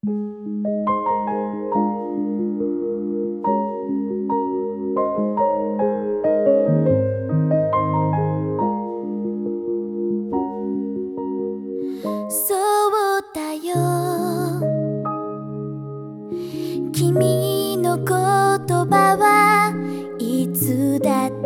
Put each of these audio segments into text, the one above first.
そうだよ。君の言葉はいつだって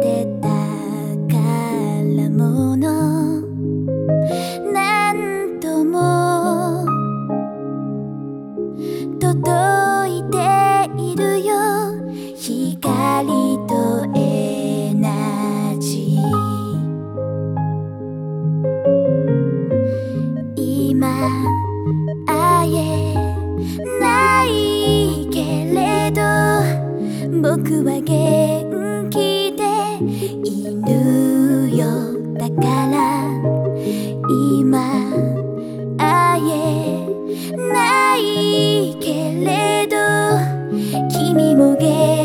会えないけれど僕は元気でいるよ。だから今会えないけれど君も元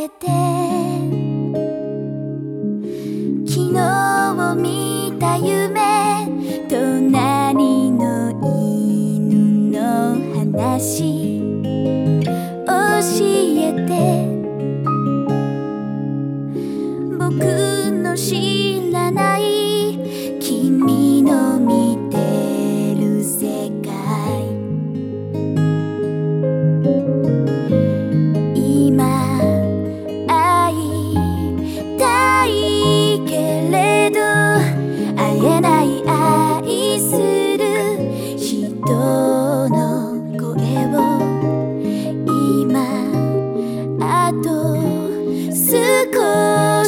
かせて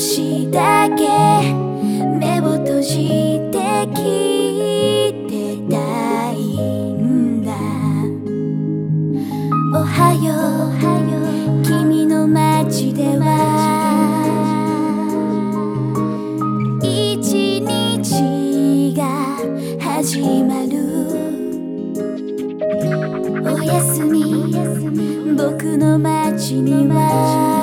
しだけ。目を閉じて聞いてたいんだ。おはよう。君の街では。一日が始まる。おやすみ。僕の街には。